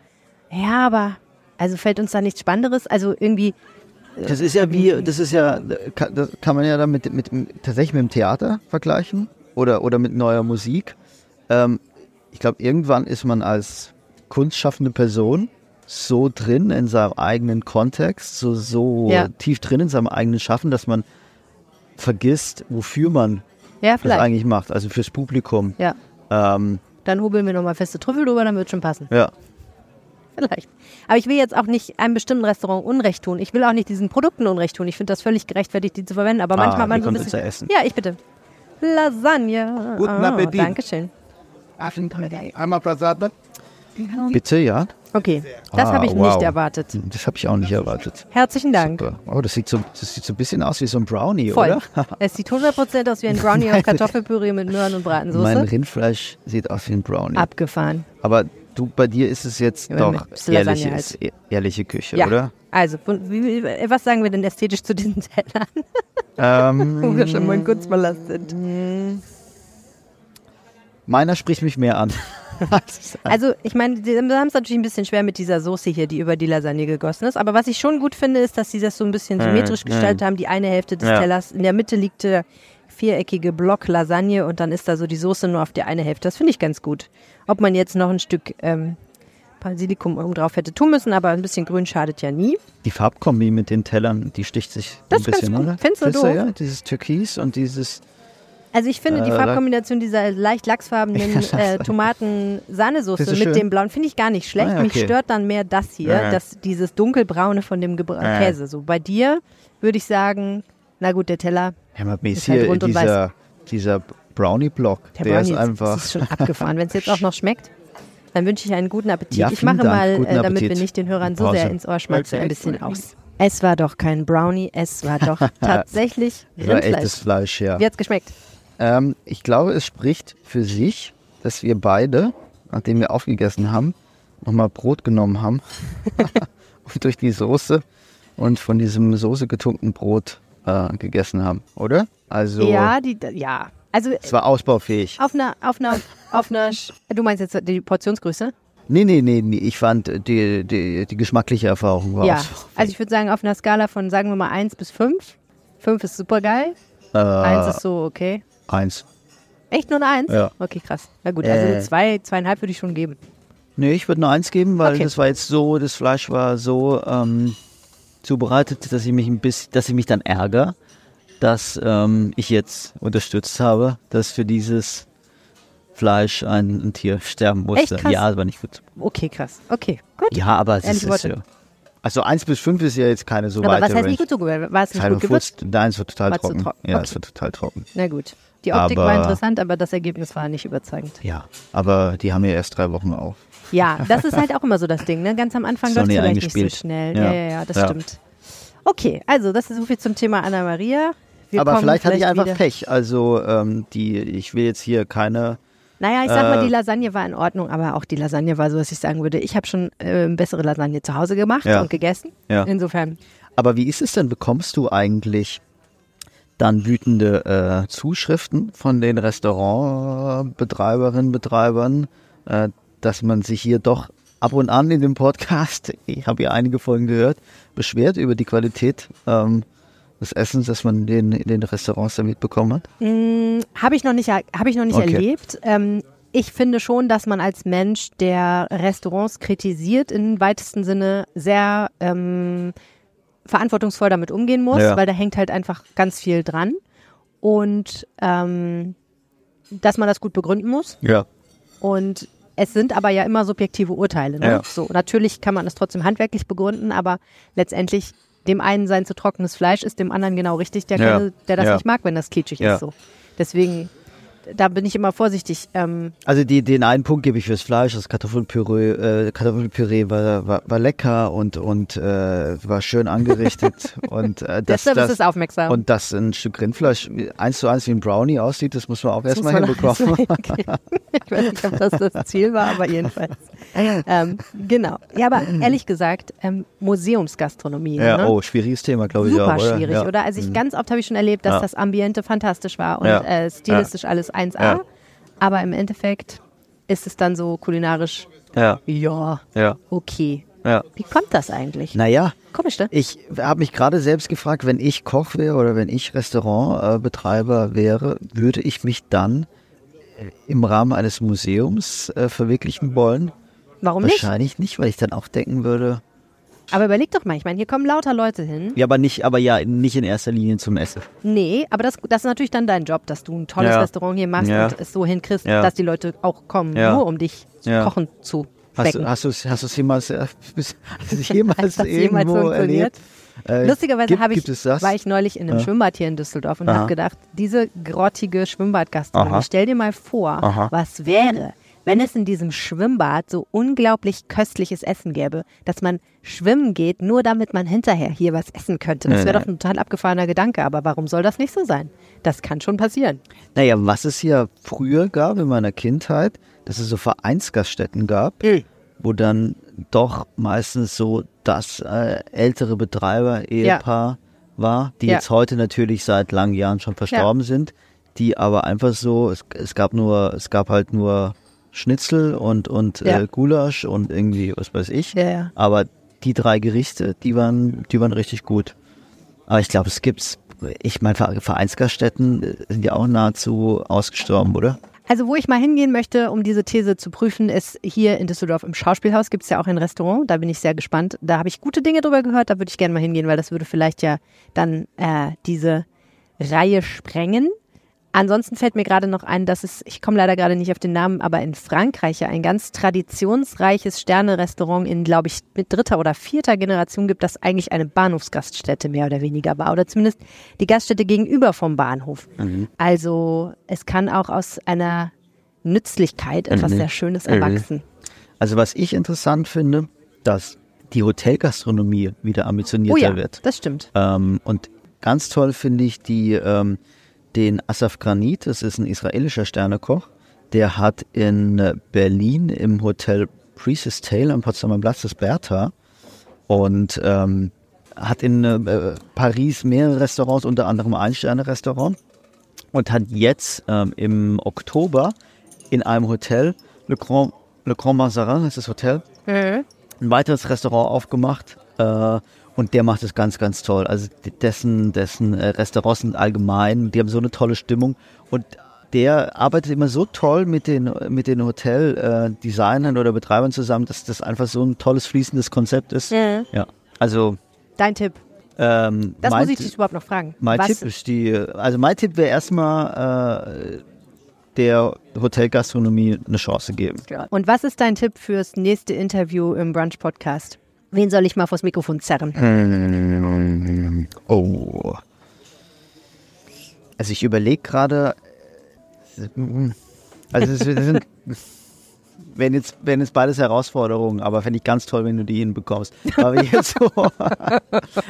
ja, aber also fällt uns da nichts Spannenderes? Also irgendwie, Das ist ja wie, das ist ja, kann- das kann man ja dann mit, mit, tatsächlich mit dem Theater vergleichen oder, oder mit neuer Musik. Ähm, ich glaube, irgendwann ist man als kunstschaffende Person so drin in seinem eigenen Kontext, so, so Ja. tief drin in seinem eigenen Schaffen, dass man vergisst, wofür man ja, das eigentlich macht, also fürs Publikum. Ja, Ähm, dann hobeln wir nochmal feste Trüffel drüber, dann wird schon passen. ja. Vielleicht. Aber ich will jetzt auch nicht einem bestimmten Restaurant Unrecht tun. Ich will auch nicht diesen Produkten Unrecht tun. Ich finde das völlig gerechtfertigt, die zu verwenden. Aber manchmal Ah, hat man wir so ein bisschen. Pizza essen. Ja, ich bitte. Lasagne. Guten Ah, Appetit. Dankeschön. Einmal Prasad. Bitte, ja? Okay, das Ah, habe ich wow. nicht erwartet. Das habe ich auch nicht erwartet. Herzlichen Dank. Super. Oh, das sieht, so, das sieht so ein bisschen aus wie so ein Brownie, Voll. oder? Es sieht 100% aus wie ein Brownie auf Kartoffelpüree mit Möhren und Mein Bratensoße. Rindfleisch sieht aus wie ein Brownie. Abgefahren. Aber du, bei dir ist es jetzt Ja, doch mit bisschen Lasagne ehrliches, e- ehrliche Küche, Ja. oder? Also, wie, was sagen wir denn ästhetisch zu diesen Tellern, Ähm, wo wir schon mal in Kunstballast sind? meiner spricht mich mehr an. Also, ich meine, die haben es natürlich ein bisschen schwer mit dieser Soße hier, die über die Lasagne gegossen ist. Aber was ich schon gut finde, ist, dass sie das so ein bisschen symmetrisch gestaltet haben. Die eine Hälfte des Ja. Tellers, in der Mitte liegt der viereckige Block Lasagne und dann ist da so die Soße nur auf der eine Hälfte. Das finde ich ganz gut. Ob man jetzt noch ein Stück ähm, Basilikum oben drauf hätte tun müssen, aber ein bisschen grün schadet ja nie. Die Farbkombi mit den Tellern, die sticht sich Das ein ist bisschen, gut. oder? Findest du doof? ja? Dieses Türkis und dieses. Also ich finde die Äh, Farbkombination dieser leicht lachsfarbenen Ja, äh, Tomaten-Sahnesoße ist mit schön. dem blauen finde ich gar nicht schlecht. Ah, ja, Mich okay. stört dann mehr das hier, Ja. das, dieses dunkelbraune von dem Gebra Ja. Käse. So bei dir würde ich sagen, na gut, der Teller, Ja, Ist hier halt rund und dieser, dieser Brownie-Block, der, der, Brownie ist einfach. ist schon abgefahren. Wenn es jetzt auch noch schmeckt, dann wünsche ich einen guten Appetit. Ja, ich mache Dank. mal, äh, damit wir nicht den Hörern so Pause. sehr ins Ohr schmatzen, ein bisschen aus. Es war doch kein Brownie, es war doch tatsächlich Das war echtes Rindfleisch. Fleisch, ja. Wie hat's geschmeckt? Ähm, ich glaube, es spricht für sich, dass wir beide, nachdem wir aufgegessen haben, nochmal Brot genommen haben und durch die Soße und von diesem Soße getunkten Brot äh, gegessen haben, oder? Also, Ja, die, ja. Also es war ausbaufähig. Auf einer, auf einer, auf einer, du meinst jetzt die Portionsgröße? Nee, nee, nee, nee. Ich fand, die, die, die geschmackliche Erfahrung war ja. Also ich würde sagen, auf einer Skala von, sagen wir mal, 1 bis 5. 5 ist super geil, äh, 1 ist so okay. eins. Echt nur eine 1? Ja. Okay, krass. Na gut, also Äh. eine zwei, zweieinhalb würde ich schon geben. Nee, ich würde nur eins geben, weil Okay. das war jetzt so, das Fleisch war so ähm, zubereitet, dass ich mich ein bisschen, dass ich mich dann ärgere, dass ähm, ich jetzt unterstützt habe, dass für dieses Fleisch ein, ein Tier sterben musste. Echt krass? Ja, war nicht gut. Okay, krass. Okay, gut. Ja, aber es ist, ist ja. Also 1 bis 5 ist ja jetzt keine so Aber weite was heißt Range. nicht gut so? War es nicht gut gewürzt? Nein, es wird total War zu trocken. trocken. Ja, Okay. es wird total trocken. Na gut. Die Optik war Aber- interessant, aber das Ergebnis war nicht überzeugend. Ja, aber die haben ja erst drei Wochen auf. Ja, das ist halt auch immer so das Ding. Ne? Ganz am Anfang läuft es vielleicht nicht so schnell. Ja, Ja. ja, ja, das Ja. stimmt. Okay, also das ist so viel zum Thema Anna Maria. Wir aber vielleicht hatte ich einfach wieder- Pech. Also ähm, die, ich will jetzt hier keine. Naja, ich sag mal, Äh, die Lasagne war in Ordnung, aber auch die Lasagne war so, dass ich sagen würde, ich habe schon äh, bessere Lasagne zu Hause gemacht Ja. und gegessen. Ja. Insofern, Aber wie ist es denn? Bekommst du eigentlich dann wütende äh, Zuschriften von den Restaurantbetreiberinnen, Betreibern, äh, dass man sich hier doch ab und an in dem Podcast, ich habe ja einige Folgen gehört, beschwert über die Qualität ähm, des Essens, das man in den, in den Restaurants damit bekommen hat? habe ich noch nicht, habe ich noch nicht Okay. erlebt. Ähm, ich finde schon, dass man als Mensch, der Restaurants kritisiert, im weitesten Sinne sehr ähm, verantwortungsvoll damit umgehen muss, Ja. weil da hängt halt einfach ganz viel dran. Und ähm, dass man das gut begründen muss. Ja. Und es sind aber ja immer subjektive Urteile. Ne? Ja. So, natürlich kann man es trotzdem handwerklich begründen, aber letztendlich dem einen sein zu trockenes Fleisch ist dem anderen genau richtig, der, Ja. keine, der das Ja. nicht mag, wenn das kitschig Ja. ist. So. Deswegen, da bin ich immer vorsichtig. Ähm, Also die, den einen Punkt gebe ich fürs Fleisch, das Kartoffelpüree, äh, Kartoffelpüree war, war, war lecker und, und äh, war schön angerichtet. und äh, das, Service das, ist aufmerksam. Und dass ein Stück Rindfleisch eins zu eins wie ein Brownie aussieht, das muss man auch erstmal hinbekommen. erst mal hinkriegen. ich weiß nicht, ob das das Ziel war, aber jedenfalls. Ähm, genau. Ja, aber ehrlich gesagt, ähm, Museumsgastronomie. ja, ne? oh, schwieriges Thema, glaube ich Super auch. Oder? schwierig, ja. oder? Also ich ganz oft habe ich schon erlebt, dass Ja. das Ambiente fantastisch war und äh, stilistisch alles 1A. Ja. Aber im Endeffekt ist es dann so kulinarisch, Ja, ja, okay. ja. Wie kommt das eigentlich? Naja, Komisch, ne? ich habe mich gerade selbst gefragt, wenn ich Koch wäre oder wenn ich Restaurantbetreiber wäre, würde ich mich dann äh, im Rahmen eines Museums äh, verwirklichen wollen? Warum nicht? Wahrscheinlich nicht, weil ich dann auch denken würde, Aber überleg doch mal, ich meine, hier kommen lauter Leute hin. ja, aber nicht, aber ja, nicht in erster Linie zum Essen. Nee, aber das, das ist natürlich dann dein Job, dass du ein tolles Ja. Restaurant hier machst Ja. und es so hinkriegst, Ja. dass die Leute auch kommen, Ja. nur um dich Ja. kochen zu Hast, du- hast du es hast äh, du es jemals das jemals irgendwo funktioniert? erlebt? Äh, Lustigerweise gibt, ich, gibt es das? war ich neulich in einem Ja. Schwimmbad hier in Düsseldorf und habe gedacht, diese grottige Schwimmbadgastronomie, stell dir mal vor, Aha. was wäre, wenn es in diesem Schwimmbad so unglaublich köstliches Essen gäbe, dass man schwimmen geht, nur damit man hinterher hier was essen könnte. Das wäre doch ein total abgefahrener Gedanke, aber warum soll das nicht so sein? Das kann schon passieren. Naja, was es ja früher gab in meiner Kindheit, dass es so Vereinsgaststätten gab, Mhm. wo dann doch meistens so das äh, ältere Betreiber-Ehepaar war, die Ja. jetzt heute natürlich seit langen Jahren schon verstorben sind, die aber einfach so, es, es gab nur, es gab halt nur Schnitzel und, und Ja. äh, Gulasch und irgendwie, was weiß ich. Ja, ja. Aber die drei Gerichte, die waren, die waren richtig gut. Aber ich glaube, es gibt's, ich meine, Ver- Vereinsgaststätten äh, sind ja auch nahezu ausgestorben, oder? Also wo ich mal hingehen möchte, um diese These zu prüfen, ist hier in Düsseldorf im Schauspielhaus gibt es ja auch ein Restaurant. Da bin ich sehr gespannt. Da habe ich gute Dinge drüber gehört. Da würde ich gerne mal hingehen, weil das würde vielleicht ja dann äh, diese Reihe sprengen. Ansonsten fällt mir gerade noch ein, dass es, ich komme leider gerade nicht auf den Namen, aber in Frankreich ja ein ganz traditionsreiches Sterne-Restaurant in, glaube ich, mit dritter oder vierter Generation gibt, das eigentlich eine Bahnhofsgaststätte mehr oder weniger war. Oder zumindest die Gaststätte gegenüber vom Bahnhof. Also es kann auch aus einer Nützlichkeit etwas sehr Schönes erwachsen. Also was ich interessant finde, dass die Hotelgastronomie wieder ambitionierter Oh ja, wird. das stimmt. Ähm, und ganz toll finde ich die, ähm, den Asaf Granit, das ist ein israelischer Sternekoch, der hat in Berlin im Hotel Priestess Tale am Potsdamer Platz das Bertha und ähm, hat in äh, Paris mehrere Restaurants, unter anderem ein Sterne-Restaurant und hat jetzt ähm, im Oktober in einem Hotel, Le Grand, Le Grand Mazarin ist das Hotel, ein weiteres Restaurant aufgemacht äh, und der macht es ganz, ganz toll. Also dessen, dessen äh, Restaurants sind allgemein, die haben so eine tolle Stimmung und der arbeitet immer so toll mit den, mit den Hotel-Designern oder Betreibern zusammen, dass das einfach so ein tolles, fließendes Konzept ist. Ja. Ja, also Dein Tipp. ähm, Das mein, muss ich dich überhaupt noch fragen. mein Was- Tipp ist die, also mein Tipp wäre erstmal äh, der Hotelgastronomie eine Chance geben. Und was ist dein Tipp fürs nächste Interview im Brunch Podcast? Wen soll ich mal vors Mikrofon zerren? Oh. Also ich überlege gerade, also es sind, wenn jetzt, wenn jetzt beides Herausforderungen, aber fände ich ganz toll, wenn du die hinbekommst. Aber jetzt so, also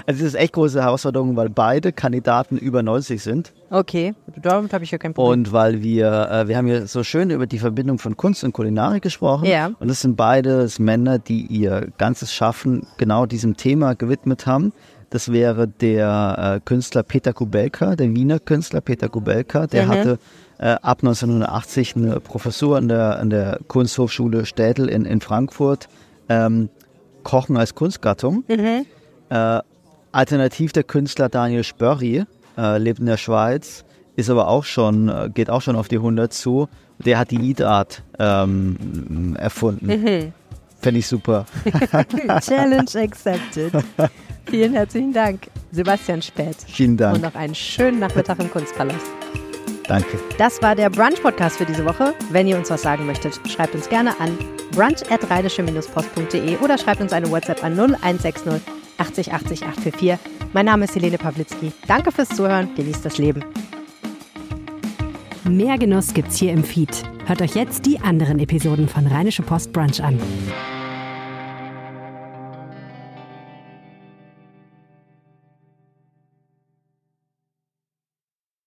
es ist echt große Herausforderung, weil beide Kandidaten über 90 sind. Okay, damit habe ich ja kein Problem. Und weil wir, äh, wir haben ja so schön über die Verbindung von Kunst und Kulinarik gesprochen. Ja. Und das sind beides Männer, die ihr ganzes Schaffen genau diesem Thema gewidmet haben. Das wäre der äh, Künstler Peter Kubelka, der Wiener Künstler Peter Kubelka. Der Mhm. hatte ab 1980 eine Professur an der, an der Kunsthochschule Städel in, in Frankfurt. Ähm, Kochen als Kunstgattung. Äh, alternativ der Künstler Daniel Spörri, äh, lebt in der Schweiz, ist aber auch schon, äh, geht auch schon auf die 100 zu. Der hat die Eat Art ähm, erfunden. Fände ich super. Challenge accepted. Vielen herzlichen Dank, Sebastian Späth. Vielen Und Dank. noch einen schönen Nachmittag im Kunstpalast. Danke. Das war der Brunch-Podcast für diese Woche. Wenn ihr uns was sagen möchtet, schreibt uns gerne an brunch.rheinische-post.de oder schreibt uns eine WhatsApp an 0160 80 80 844. Mein Name ist Helene Pawlitzki. Danke fürs Zuhören. Genießt das Leben. Mehr Genuss gibt's hier im Feed. Hört euch jetzt die anderen Episoden von Rheinische Post Brunch an.